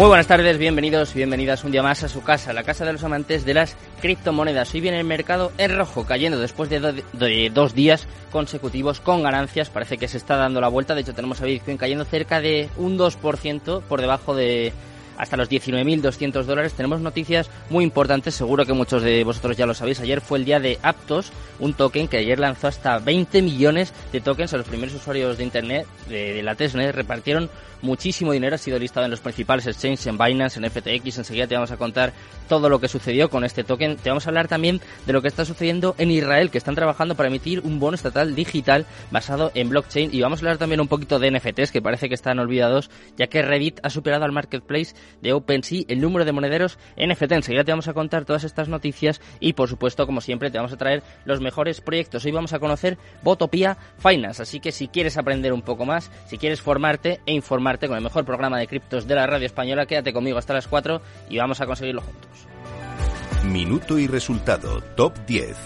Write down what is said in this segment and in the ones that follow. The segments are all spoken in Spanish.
Muy buenas tardes, bienvenidos, bienvenidas un día más a su casa, la casa de los amantes de las criptomonedas. Hoy viene el mercado en rojo, cayendo después de, dos días consecutivos con ganancias. Parece que se está dando la vuelta. De hecho, tenemos a Bitcoin cayendo cerca de un 2% por debajo de hasta los 19.200 dólares. Tenemos noticias muy importantes, seguro que muchos de vosotros ya lo sabéis. Ayer fue el día de Aptos, un token que ayer lanzó hasta 20 millones de tokens a los primeros usuarios de Internet, de, de la testnet. Repartieron muchísimo dinero, ha sido listado en los principales exchanges, en Binance, en FTX. Enseguida te vamos a contar todo lo que sucedió con este token. Te vamos a hablar también de lo que está sucediendo en Israel, que están trabajando para emitir un bono estatal digital basado en blockchain. Y vamos a hablar también un poquito de NFTs, que parece que están olvidados, ya que Reddit ha superado al marketplace de OpenSea el número de monederos NFT. Enseguida te vamos a contar todas estas noticias y, por supuesto, como siempre, te vamos a traer los mejores proyectos. Hoy vamos a conocer Botopia Finance, así que si quieres aprender un poco más, si quieres formarte e con el mejor programa de criptos de la radio española, quédate conmigo hasta las 4 y vamos a conseguirlo juntos. Minuto y resultado, top 10.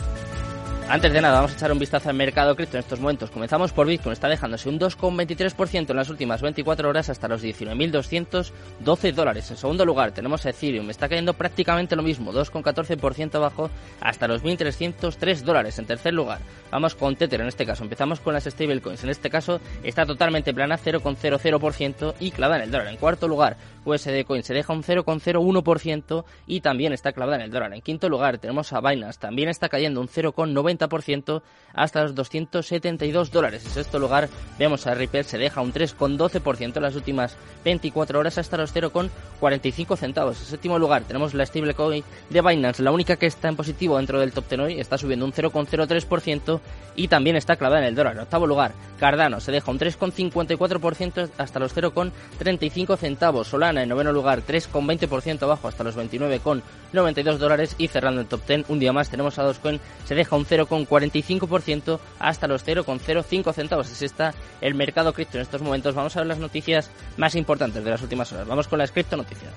Antes de nada, vamos a echar un vistazo al mercado cripto en estos momentos. Comenzamos por Bitcoin, está dejándose un 2,23% en las últimas 24 horas hasta los 19.212 dólares. En segundo lugar, tenemos a Ethereum, está cayendo prácticamente lo mismo, 2,14% abajo hasta los 1.303 dólares. En tercer lugar, vamos con Tether en este caso. Empezamos con las stablecoins. En este caso está totalmente plana, 0,00% y clavada en el dólar. En cuarto lugar, USD Coin se deja un 0,01% y también está clavada en el dólar. En quinto lugar, tenemos a Binance, también está cayendo un 0,90% hasta los 272 dólares. En sexto lugar, vemos a Ripple, se deja un 3,12% en las últimas 24 horas hasta los 0,45 centavos. En séptimo lugar, tenemos la stablecoin de Binance, la única que está en positivo dentro del top 10 hoy, está subiendo un 0,03% y también está clavada en el dólar. En octavo lugar, Cardano se deja un 3,54% hasta los 0,35 centavos. Solana en noveno lugar, 3,20% abajo hasta los 29,92 dólares y cerrando el top 10 un día más tenemos a Dogecoin, se deja un 0,45% hasta los 0,05 centavos. Así está el mercado cripto en estos momentos. Vamos a ver las noticias más importantes de las últimas horas. Vamos con las cripto noticias.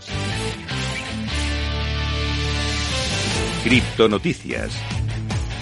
Cripto noticias.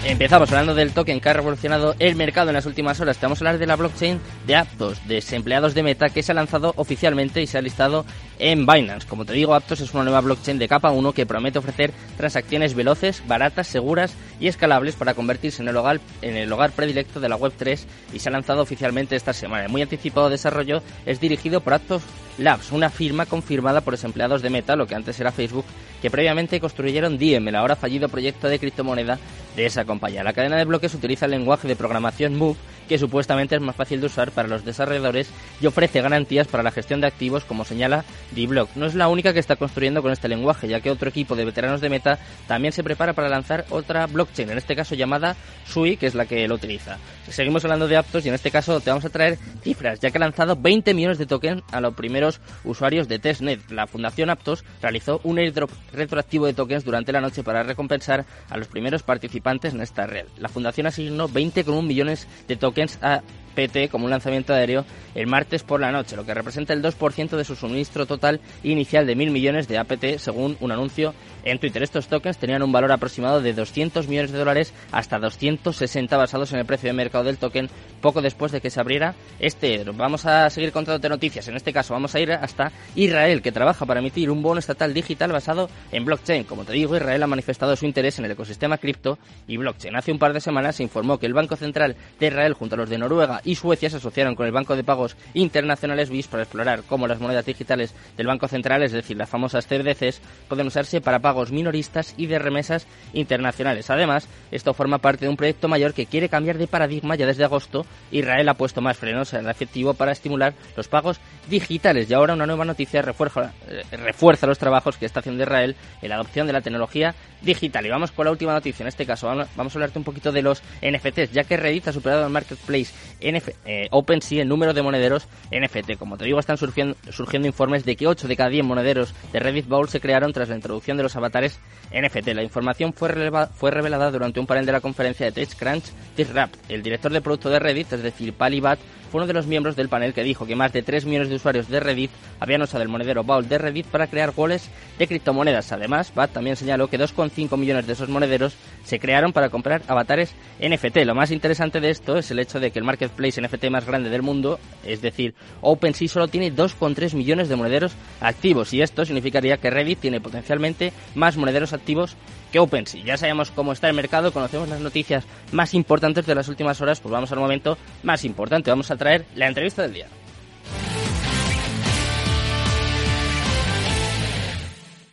Empezamos hablando del token que ha revolucionado el mercado en las últimas horas. Te vamos a hablar de la blockchain de Aptos, desempleados de Meta, que se ha lanzado oficialmente y se ha listado en Binance. Como te digo, Aptos es una nueva blockchain de capa 1 que promete ofrecer transacciones veloces, baratas, seguras y escalables para convertirse en el hogar, en el hogar predilecto de la Web3 y se ha lanzado oficialmente esta semana. El muy anticipado desarrollo es dirigido por Aptos Labs, una firma confirmada por desempleados de Meta, lo que antes era Facebook, que previamente construyeron Diem, el ahora fallido proyecto de criptomoneda de esa compañía. La cadena de bloques utiliza el lenguaje de programación Move, que supuestamente es más fácil de usar para los desarrolladores y ofrece garantías para la gestión de activos, como señala D-Block. No es la única que está construyendo con este lenguaje, ya que otro equipo de veteranos de Meta también se prepara para lanzar otra blockchain, en este caso llamada Sui, que es la que lo utiliza. Seguimos hablando de Aptos y en este caso te vamos a traer cifras, ya que ha lanzado 20 millones de tokens a los primeros usuarios de testnet. La Fundación Aptos realizó un airdrop retroactivo de tokens durante la noche para recompensar a los primeros participantes en esta red. La Fundación asignó 20,1 millones de tokens a PT como un lanzamiento aéreo el martes por la noche, lo que representa el 2% de su suministro total inicial de mil millones de APT, según un anuncio en Twitter. Estos tokens tenían un valor aproximado de 200 millones de dólares hasta 260 basados en el precio de mercado del token poco después de que se abriera este. Vamos a seguir contándote noticias. En este caso vamos a ir hasta Israel, que trabaja para emitir un bono estatal digital basado en blockchain. Como te digo, Israel ha manifestado su interés en el ecosistema cripto y blockchain. Hace un par de semanas se informó que el Banco Central de Israel junto los de Noruega y Suecia se asociaron con el Banco de Pagos Internacionales BIS para explorar cómo las monedas digitales del Banco Central, es decir, las famosas CBDCs, pueden usarse para pagos minoristas y de remesas internacionales. Además, esto forma parte de un proyecto mayor que quiere cambiar de paradigma ya desde agosto. Israel ha puesto más frenos en el efectivo para estimular los pagos digitales y ahora una nueva noticia refuerza, eh, refuerza los trabajos que está haciendo Israel en la adopción de la tecnología digital. Y vamos con la última noticia, en este caso vamos a hablarte un poquito de los NFTs, ya que Reddit ha superado el marketplace NF, eh, OpenSea el número de monederos NFT. Como te digo, están surgiendo, surgiendo informes de que 8 de cada 10 monederos de Reddit Bowl se crearon tras la introducción de los avatares NFT. La información fue, revelada durante un panel de la conferencia de TechCrunch Disrupt. El director de producto de Reddit, es decir, Pali Bat, fue uno de los miembros del panel que dijo que más de 3 millones de usuarios de Reddit habían usado el monedero Vault de Reddit para crear wallets de criptomonedas. Además, Bat también señaló que 2,5 millones de esos monederos se crearon para comprar avatares NFT. Lo más interesante de esto es el hecho de que el marketplace NFT más grande del mundo, es decir, OpenSea, solo tiene 2,3 millones de monederos activos y esto significaría que Reddit tiene potencialmente más monederos activos que OpenSea. Ya sabemos cómo está el mercado, conocemos las noticias más importantes de las últimas horas, pues vamos al momento más importante. Vamos a traer la entrevista del día.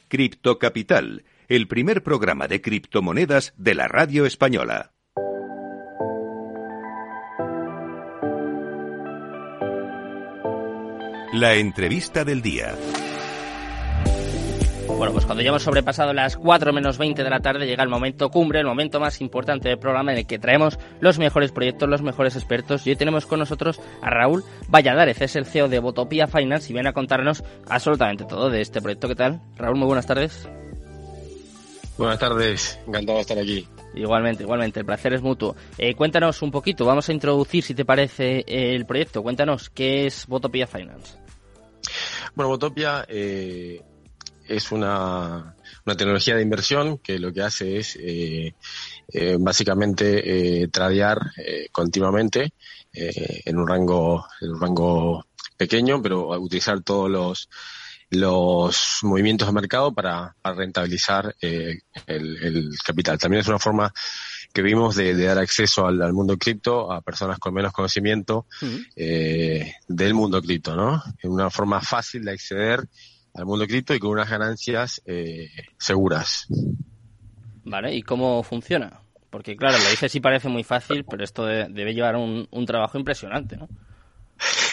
Cripto Capital, el primer programa de criptomonedas de la radio española. La entrevista del día. Bueno, pues cuando ya hemos sobrepasado las 4 menos 20 de la tarde llega el momento cumbre, el momento más importante del programa en el que traemos los mejores proyectos, los mejores expertos. Y hoy tenemos con nosotros a Raúl Valladares, es el CEO de Botopia Finance y viene a contarnos absolutamente todo de este proyecto. ¿Qué tal? Raúl, muy buenas tardes. Buenas tardes, encantado de estar aquí. Igualmente, igualmente, el placer es mutuo. Eh, cuéntanos un poquito, vamos a introducir, si te parece, el proyecto. Cuéntanos, ¿qué es Botopia Finance? Bueno, Botopia eh, es una, una, tecnología de inversión que lo que hace es eh, eh, básicamente eh, tradear eh, continuamente eh, en un rango en un rango pequeño, pero utilizar todos los los movimientos de mercado para, para rentabilizar el, el, capital. También es una forma que vimos de, de dar acceso al, al, mundo cripto a personas con menos conocimiento uh -huh. eh, del mundo cripto, ¿no? Es una forma fácil de acceder al mundo cripto y con unas ganancias eh, seguras. Vale, ¿y cómo funciona? Porque claro, lo dice sí parece muy fácil, pero esto de, debe llevar un, un, trabajo impresionante, ¿no?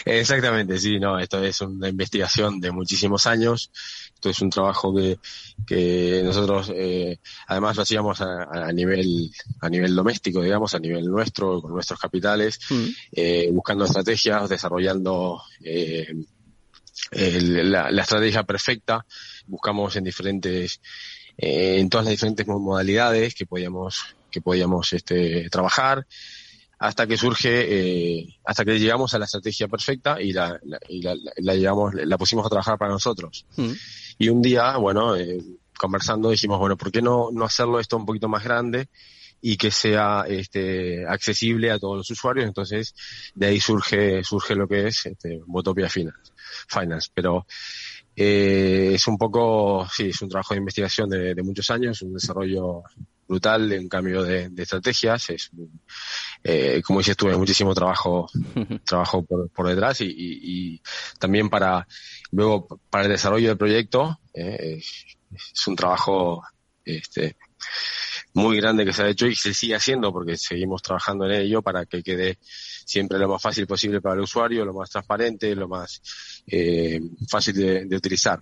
Exactamente, sí, no, esto es una investigación de muchísimos años, esto es un trabajo que, que nosotros eh, además lo hacíamos a, a, nivel a nivel doméstico, digamos, a nivel nuestro, con nuestros capitales, mm. eh, buscando estrategias, desarrollando eh, el, la, la, estrategia perfecta, buscamos en diferentes, eh, en todas las diferentes modalidades que podíamos, que podíamos este, trabajar, hasta que surge, eh, hasta que llegamos a la estrategia perfecta y la, la, y la, la, llegamos, la pusimos a trabajar para nosotros. Mm. Y un día, bueno, eh, conversando dijimos, bueno, ¿por qué no, no hacerlo esto un poquito más grande? y que sea este, accesible a todos los usuarios. Entonces, de ahí surge, surge lo que es este, Botopia Finance. Finance. Pero eh, es un poco, sí, es un trabajo de investigación de, de muchos años, un desarrollo brutal, un cambio de, de estrategias, es, eh, como dices tú, hay muchísimo trabajo, trabajo por, por detrás y, y, y, también para, luego, para el desarrollo del proyecto, eh, es, un trabajo, este, muy grande que se ha hecho y se sigue haciendo porque seguimos trabajando en ello para que quede siempre lo más fácil posible para el usuario, lo más transparente, lo más eh, fácil de, de, utilizar.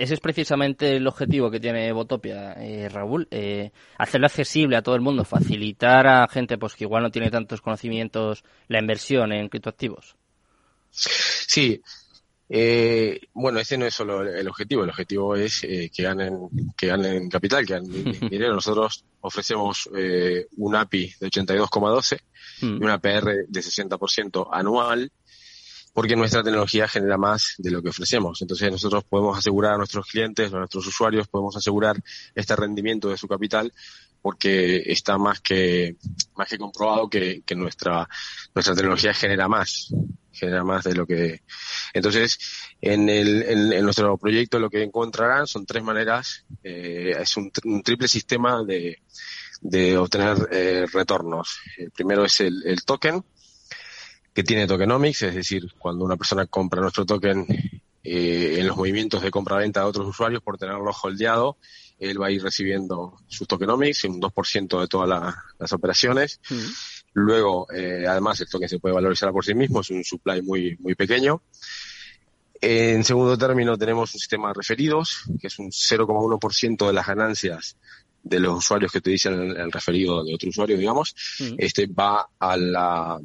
Ese es precisamente el objetivo que tiene Botopia, eh, Raúl, eh, hacerlo accesible a todo el mundo, facilitar a gente pues que igual no tiene tantos conocimientos la inversión en criptoactivos. Sí, eh, bueno, ese no es solo el objetivo, el objetivo es eh, que ganen, que ganen capital, que ganen dinero. Nosotros ofrecemos eh, un API de 82,12 mm. y una PR de 60% anual, porque nuestra tecnología genera más de lo que ofrecemos. Entonces nosotros podemos asegurar a nuestros clientes, a nuestros usuarios, podemos asegurar este rendimiento de su capital porque está más que más que comprobado que, que nuestra nuestra tecnología genera más genera más de lo que entonces en el en, nuestro proyecto lo que encontrarán son tres maneras eh, es un, un, triple sistema de de obtener eh, retornos el primero es el, el token que tiene tokenomics es decir cuando una persona compra nuestro token eh, en los movimientos de compra-venta de otros usuarios por tenerlo holdeado él va a ir recibiendo sus tokenomics, un 2% de todas la, las operaciones. Mm. Luego, eh, además, el token se puede valorizar por sí mismo, es un supply muy, muy pequeño. En segundo término, tenemos un sistema de referidos, que es un 0,1% de las ganancias de los usuarios que utilizan el, el referido de otro usuario, digamos. Mm. Este va a la,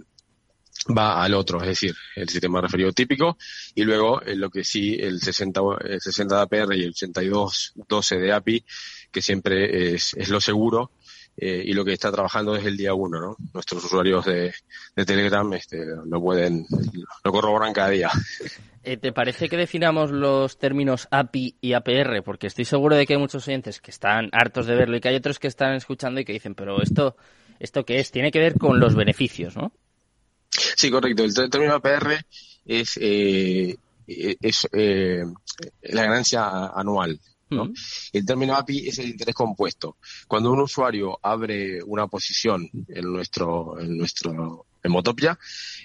va al otro, es decir, el sistema referido típico, y luego en lo que sí, el 60, el 60 de APR y el 82 12 de API, que siempre es, lo seguro, eh, y lo que está trabajando desde el día uno, ¿no? Nuestros usuarios de, de Telegram este, lo pueden, lo corroboran cada día. Eh, ¿Te parece que definamos los términos API y APR? Porque estoy seguro de que hay muchos oyentes que están hartos de verlo y que hay otros que están escuchando y que dicen, pero esto, ¿esto qué es? Tiene que ver con los beneficios, ¿no? Sí, correcto. El término APR es, eh, es eh, la ganancia anual. ¿no? El término API es el interés compuesto. Cuando un usuario abre una posición en nuestro, en nuestro en Motopia,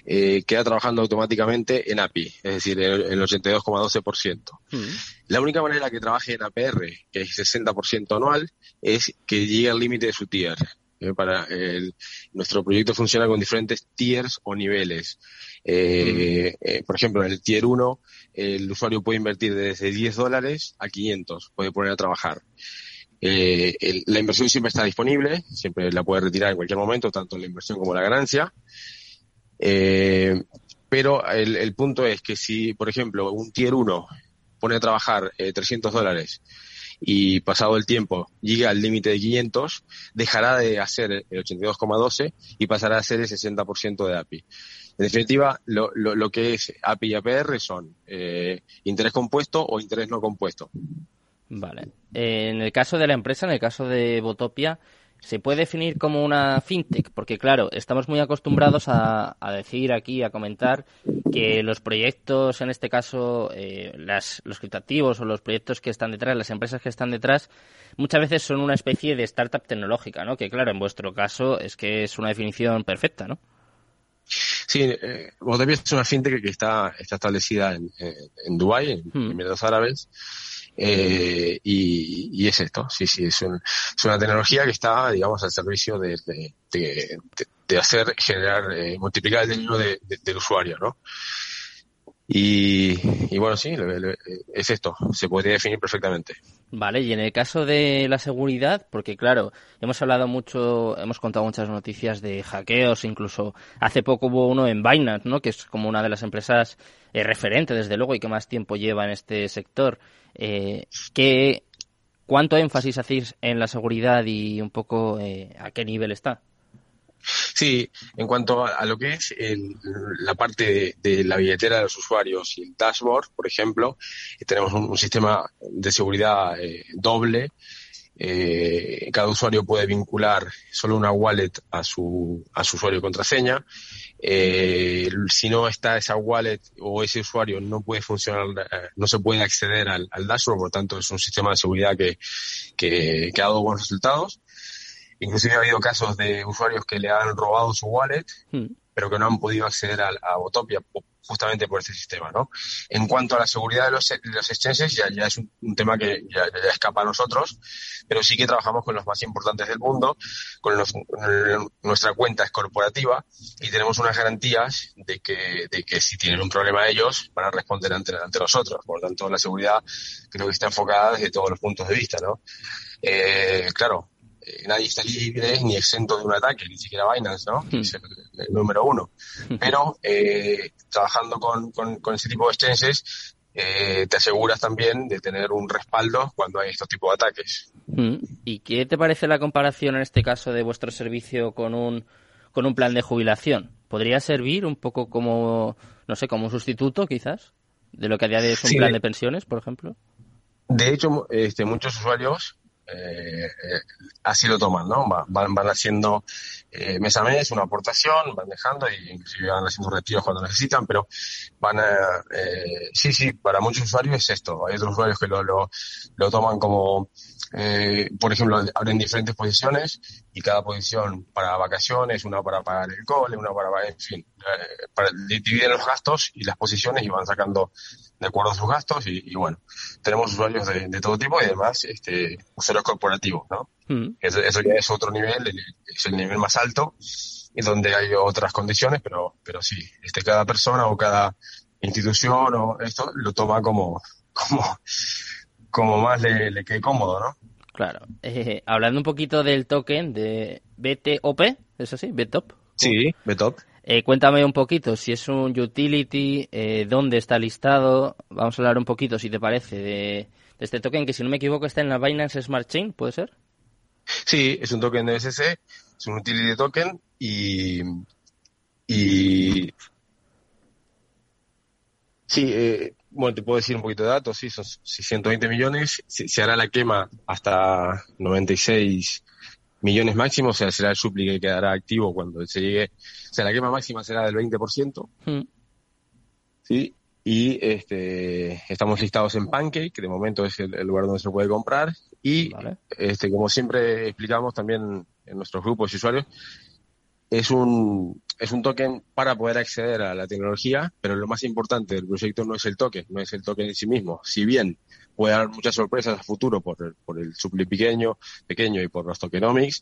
eh, queda trabajando automáticamente en API, es decir, en el 82,12%. La única manera que trabaje en APR, que es 60% anual, es que llegue al límite de su tier. Eh, para el, nuestro proyecto funciona con diferentes tiers o niveles. Eh, eh, por ejemplo, en el tier 1, el usuario puede invertir desde 10 dólares a 500, puede poner a trabajar. Eh, el, la inversión siempre está disponible, siempre la puede retirar en cualquier momento, tanto la inversión como la ganancia. Pero el, el, punto es que si, por ejemplo, un tier 1 pone a trabajar eh, 300 dólares y pasado el tiempo llega al límite de 500, dejará de hacer el 82,12 y pasará a ser el 60% de API. En definitiva, lo, lo, que es API y APR son eh, interés compuesto o interés no compuesto. Vale. En el caso de la empresa, en el caso de Botopia, ¿se puede definir como una fintech? Porque, claro, estamos muy acostumbrados a, a decir aquí, a comentar, que los proyectos, en este caso, eh, las, los criptativos o los proyectos que están detrás, las empresas que están detrás, muchas veces son una especie de startup tecnológica, ¿no? Que, claro, en vuestro caso es que es una definición perfecta, ¿no? Sí, eh, es una fintech que está, está establecida en, en, en Dubái, en hmm. Emiratos Árabes. Eh, y, y, es esto, sí, sí, es, un, es, una tecnología que está, digamos, al servicio de, de, de, hacer, generar, eh, multiplicar el dinero del usuario, ¿no? Y, y, bueno, sí, es esto, se podría definir perfectamente. Vale, y en el caso de la seguridad, porque claro, hemos hablado mucho, hemos contado muchas noticias de hackeos, incluso hace poco hubo uno en Binance, ¿no? Que es como una de las empresas eh, referente, desde luego, y que más tiempo lleva en este sector. Eh, ¿qué, ¿Cuánto énfasis hacéis en la seguridad y un poco eh, a qué nivel está? Sí, en cuanto a, lo que es el, la parte de, la billetera de los usuarios y el dashboard, por ejemplo, tenemos un, sistema de seguridad eh, doble. Eh, cada usuario puede vincular solo una wallet a su, a su usuario y contraseña. Eh, si no está esa wallet o ese usuario no puede funcionar, eh, no se puede acceder al, dashboard, por tanto es un sistema de seguridad que ha dado buenos resultados. Inclusive ha habido casos de usuarios que le han robado su wallet, mm. pero que no han podido acceder a, a Botopia justamente por este sistema, ¿no? En cuanto a la seguridad de los, de los exchanges, ya, ya es un, un tema que ya, ya, escapa a nosotros, pero sí que trabajamos con los más importantes del mundo, con, los, nuestra cuenta es corporativa y tenemos unas garantías de que, de que si tienen un problema ellos van a responder ante, ante nosotros. Por lo tanto, la seguridad creo que está enfocada desde todos los puntos de vista, ¿no? Eh, claro, eh, nadie está libre ni exento de un ataque, ni siquiera Binance, ¿no? Mm. Es el, el, número uno. Pero eh, trabajando con, con, con, ese tipo de exchanges, eh, te aseguras también de tener un respaldo cuando hay estos tipos de ataques. Mm. ¿Y qué te parece la comparación en este caso de vuestro servicio con un, con un plan de jubilación? ¿Podría servir un poco como, no sé, como un sustituto quizás? De lo que a día de hoy es un sí, plan de pensiones, por ejemplo. De hecho, este, muchos usuarios eh, eh, así lo toman, ¿no? Van, van haciendo eh, mes a mes una aportación, van dejando y inclusive van haciendo retiros cuando necesitan, pero van a, eh, sí, sí, para muchos usuarios es esto. Hay otros usuarios que lo, lo, lo toman como, eh, por ejemplo, abren diferentes posiciones y cada posición para vacaciones, una para pagar el cole, una para, en fin, eh, para, dividen los gastos y las posiciones y van sacando de acuerdo a sus gastos y, y bueno, tenemos usuarios de, de, todo tipo y además este, usuarios corporativos, ¿no? Mm. Eso, eso, ya es otro nivel, es el nivel más alto y donde hay otras condiciones, pero, pero sí, este, cada persona o cada institución o esto lo toma como, como, como más le, le quede cómodo, ¿no? Claro. Eh, hablando un poquito del token de BTOP, ¿es así? ¿BTOP? Sí, BTOP. Eh, cuéntame un poquito si es un utility, eh, dónde está listado. Vamos a hablar un poquito, si te parece, de, este token que, si no me equivoco, está en la Binance Smart Chain, ¿puede ser? Sí, es un token de BSC, es un utility token y, y Sí, eh, bueno, te puedo decir un poquito de datos, sí, son 120 millones, se, hará la quema hasta 96 millones máximo, o sea, será el supli que quedará activo cuando se llegue, o sea, la quema máxima será del 20%, mm. ¿sí? Y este, estamos listados en Pancake, que de momento es el, lugar donde se puede comprar, y este, como siempre explicamos también en nuestros grupos de usuarios, es un, es un token para poder acceder a la tecnología, pero lo más importante del proyecto no es el token, no es el token en sí mismo. Si bien puede dar muchas sorpresas a futuro por el, por el supli pequeño, pequeño y por los tokenomics,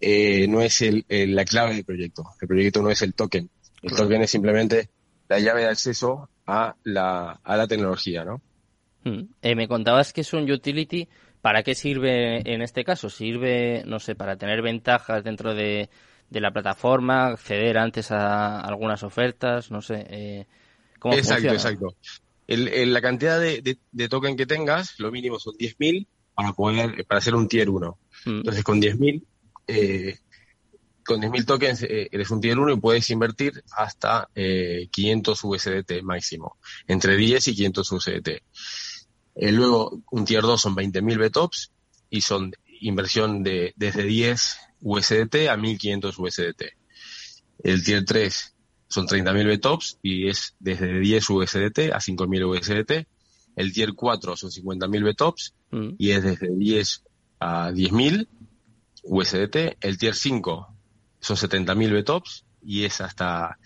eh, no es el, la clave del proyecto. El proyecto no es el token. El token es simplemente la llave de acceso a la, a la tecnología, ¿no? Hmm. Eh, me contabas que es un utility. ¿Para qué sirve en este caso? ¿Sirve, no sé, para tener ventajas dentro de, de la plataforma, acceder antes a algunas ofertas, no sé. Eh, ¿cómo exacto, exacto. El, la cantidad de, de, token que tengas, lo mínimo son 10.000 para poder para hacer un tier 1. Mm. Entonces, con 10.000 eh, con 10.000 tokens eh, eres un tier 1 y puedes invertir hasta eh, 500 USDT máximo, entre 10 y 500 USDT. Eh, luego, un tier 2 son 20.000 BTOPs y son inversión de desde 10 USDT a 1500 USDT. El tier 3 son 30.000 BTOPs y es desde 10 USDT a 5.000 USDT. El tier 4 son 50.000 BTOPs mm. y es desde 10 a 10.000 USDT. El tier 5 son 70.000 BTOPs y es hasta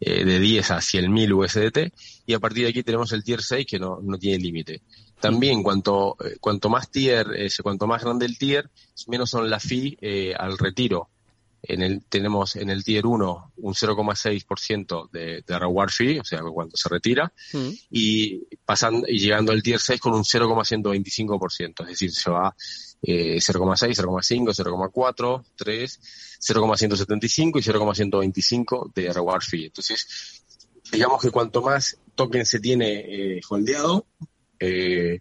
eh, de 10 a 100.000 USDT. Y a partir de aquí tenemos el tier 6 que no, no tiene límite. También cuanto, eh, cuanto más tier, cuanto más grande el tier, menos son la fee eh, al retiro. En el, tenemos en el tier 1 un 0,6% de, de reward fee, o sea, cuando se retira, mm. y pasando y llegando al tier 6 con un 0,125%, es decir, se va eh, 0,6, 0,5, 0,4, 3, 0,175 y 0,125 de reward fee. Entonces, digamos que cuanto más token se tiene eh, holdeado, eh,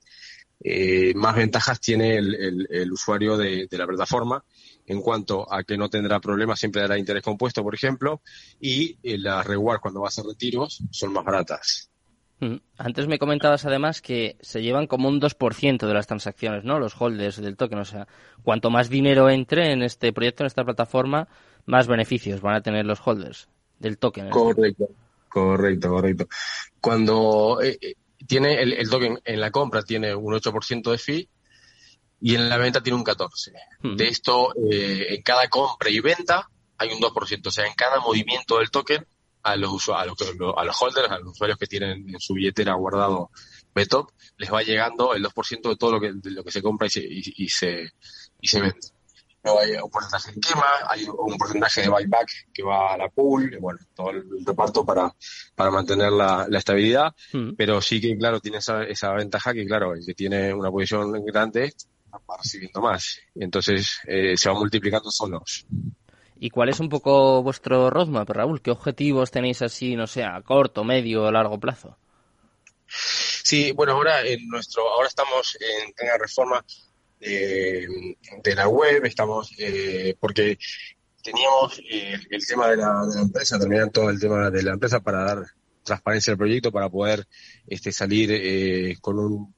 eh, más ventajas tiene el, usuario de, la plataforma en cuanto a que no tendrá problemas, siempre dará interés compuesto, por ejemplo, y eh, las reward cuando va a hacer retiros son más baratas. Mm. Antes me comentabas además que se llevan como un 2% de las transacciones, ¿no? Los holders del token. O sea, cuanto más dinero entre en este proyecto, en esta plataforma, más beneficios van a tener los holders del token. Correcto, correcto, correcto. Cuando eh, tiene el, token en la compra tiene un 8% de fee y en la venta tiene un 14%. De esto, eh, en cada compra y venta hay un 2%. O sea, en cada movimiento del token a los, a los, a los holders, a los usuarios que tienen en su billetera guardado BTOP, les va llegando el 2% de todo lo que, de lo que se compra y se, y se, y se vende hay un porcentaje de quema, hay un porcentaje de buyback que va a la pool, bueno, todo el reparto para, para mantener la, la estabilidad, mm. pero sí que, claro, tiene esa, esa ventaja que, claro, el que tiene una posición grande va recibiendo más, y entonces eh, se va multiplicando solos. ¿Y cuál es un poco vuestro roadmap, Raúl? ¿Qué objetivos tenéis así, no sé, a corto, medio o largo plazo? Sí, bueno, ahora en nuestro, ahora estamos en plena reforma de, la web, estamos, eh, porque teníamos eh, el tema de la, empresa, terminar todo el tema de la empresa para dar transparencia al proyecto, para poder este, salir eh, con un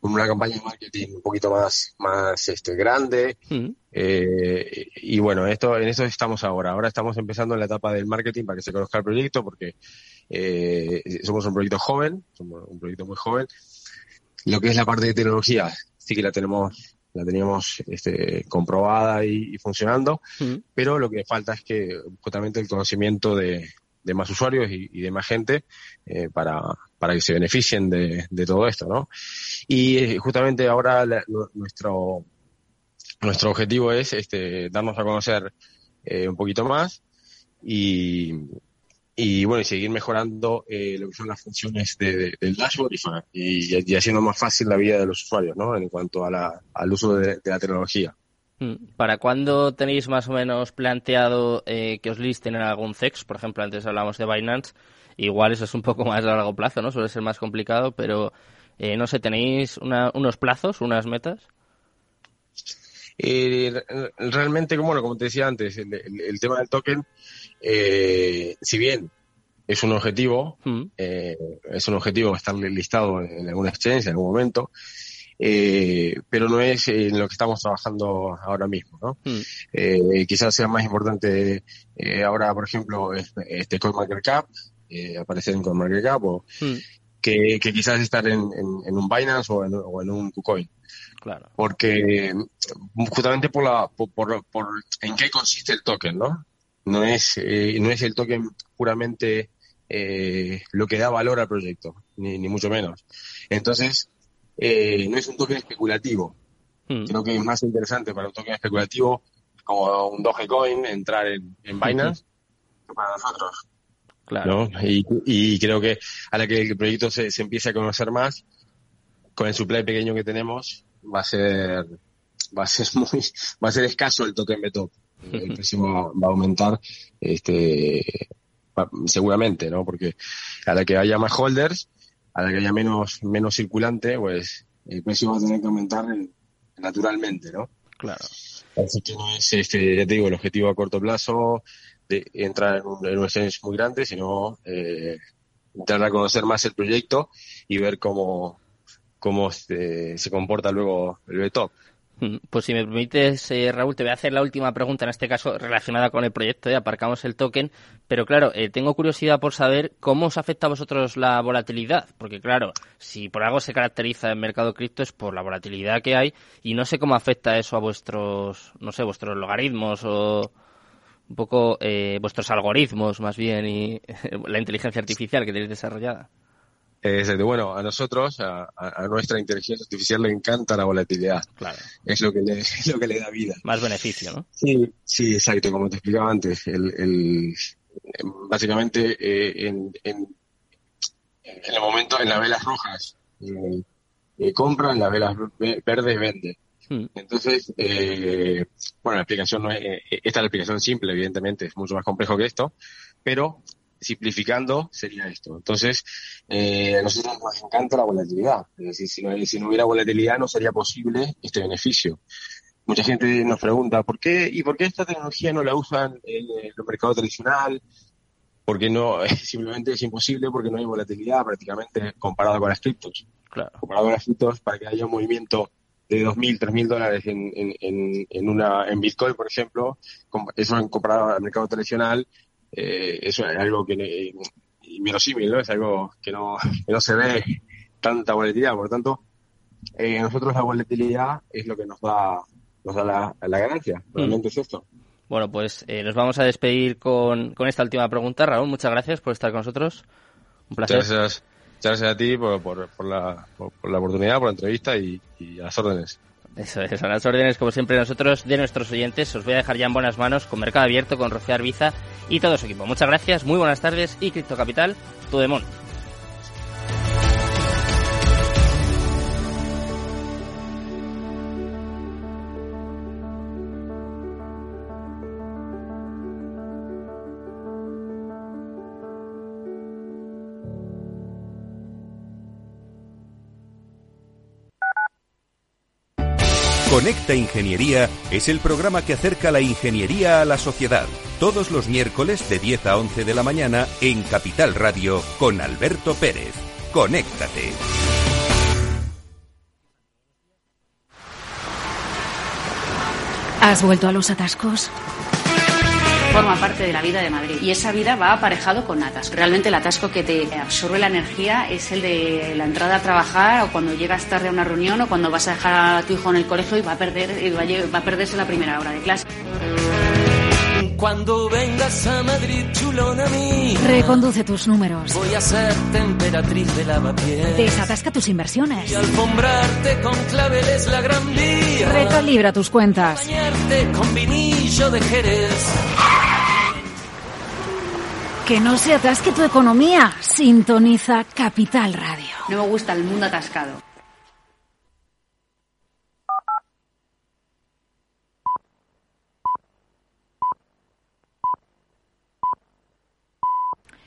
con una campaña de marketing un poquito más más este grande. Mm. y bueno esto en eso estamos ahora. Ahora estamos empezando en la etapa del marketing para que se conozca el proyecto porque somos un proyecto joven somos un proyecto muy joven. Lo que es la parte de tecnología sí que la tenemos la teníamos este, comprobada y, funcionando, pero lo que falta es que justamente el conocimiento de, más usuarios y, de más gente eh, para, para que se beneficien de, todo esto, ¿no? Y eh, justamente ahora nuestro nuestro objetivo es este, darnos a conocer eh, un poquito más y, y bueno, y seguir mejorando eh, lo que son las funciones de, del dashboard y, y, haciendo más fácil la vida de los usuarios, ¿no? En cuanto a la, al uso de, la tecnología. Mm. ¿Para cuándo tenéis más o menos planteado eh, que os listen en algún CEX? Por ejemplo, antes hablamos de Binance. Igual eso es un poco más a largo plazo, ¿no? Suele ser más complicado, pero eh, no sé, ¿tenéis unos plazos, unas metas? Eh, realmente, como, como te decía antes, el, tema del token, eh, si bien es un objetivo, mm. eh, es un objetivo estar listado en, alguna exchange en algún momento, eh, pero no es en lo que estamos trabajando ahora mismo, ¿no? Mm. Eh, quizás sea más importante eh, ahora, por ejemplo, este CoinMarketCap, eh, aparecer en CoinMarketCap, o mm. que, que, quizás estar en, en, un Binance o en, o en un KuCoin. Claro. Porque justamente por la, por, por, por, en qué consiste el token, ¿no? No es, eh, no es el token puramente eh, lo que da valor al proyecto, ni, ni mucho menos. Entonces, eh, no es un token especulativo. Hmm. Creo que es más interesante para un token especulativo como un Dogecoin entrar en, en Binance que para nosotros. Claro. Y, y, creo que a la que el proyecto se, se empiece a conocer más, con el supply pequeño que tenemos, va a ser va a ser muy va a ser escaso el token top el precio va, a aumentar este seguramente no porque a la que haya más holders a la que haya menos menos circulante pues el precio va a tener que aumentar naturalmente no claro. Así que no es este ya te digo el objetivo a corto plazo de entrar en un, en un exchange muy grande sino eh, entrar a conocer más el proyecto y ver cómo cómo se, se comporta luego el. Mm, pues si me permites, eh, Raúl, te voy a hacer la última pregunta, en este caso relacionada con el proyecto, y aparcamos el token, pero claro, eh, tengo curiosidad por saber cómo os afecta a vosotros la volatilidad, porque claro, si por algo se caracteriza el mercado cripto es por la volatilidad que hay, y no sé cómo afecta eso a vuestros, no sé, vuestros logaritmos o un poco eh, vuestros algoritmos más bien y la inteligencia artificial que tenéis desarrollada. Exacto. Bueno, a nosotros, a, a, nuestra inteligencia artificial le encanta la volatilidad. Claro. Es lo que le, es lo que le da vida. Más beneficio, ¿no? Sí, sí, exacto. Como te explicaba antes, el, el básicamente eh, en, en, en el momento, en las velas rojas eh, eh, compra, en las velas verdes vende. Hmm. Entonces, eh, bueno, la explicación no es, eh, esta es la explicación simple, evidentemente, es mucho más complejo que esto, pero simplificando, sería esto. Entonces, eh, a nosotros nos encanta la volatilidad. Es decir, si no, si no hubiera volatilidad no sería posible este beneficio. Mucha gente nos pregunta, ¿por qué, y por qué esta tecnología no la usan en el mercado tradicional? Porque no, simplemente es imposible porque no hay volatilidad prácticamente comparado con las criptos. Claro. Comparado con las criptos, para que haya un movimiento de 2.000, 3.000 dólares en, en, en, una, en Bitcoin, por ejemplo, eso comparado al mercado tradicional, eh, eso es algo que inverosímil, ¿no? Es algo que no, que no se ve tanta volatilidad. Por lo tanto, eh, nosotros la volatilidad es lo que nos da, nos da la, la ganancia. Mm. Realmente es esto. Bueno, pues eh, nos vamos a despedir con, con esta última pregunta. Raúl, muchas gracias por estar con nosotros. Un placer. Muchas gracias, muchas gracias a ti por, por, por, la, por, la oportunidad, por la entrevista y, y a las órdenes. Eso es, son las órdenes, como siempre, nosotros de nuestros oyentes. Os voy a dejar ya en buenas manos con Mercado Abierto, con Rocío Arbiza y todo su equipo. Muchas gracias, muy buenas tardes y Cripto Capital, tu Conecta Ingeniería es el programa que acerca la ingeniería a la sociedad. Todos los miércoles de 10 a 11 de la mañana en Capital Radio con Alberto Pérez. Conéctate. ¿Has vuelto a los atascos? Forma parte de la vida de Madrid y esa vida va aparejado con atasco. Realmente el atasco que te absorbe la energía es el de la entrada a trabajar o cuando llegas tarde a una reunión o cuando vas a dejar a tu hijo en el colegio y va a perder va a perderse la primera hora de clase. Cuando vengas a Madrid, chulona. Reconduce tus números. Voy a ser temperatriz de lavapiés. Desatasca tus inversiones. Y alfombrarte con claveles la gran vía. Recalibra tus cuentas. Bañarte con vinillo de Jerez. Que no se atasque tu economía. Sintoniza Capital Radio. No me gusta el mundo atascado.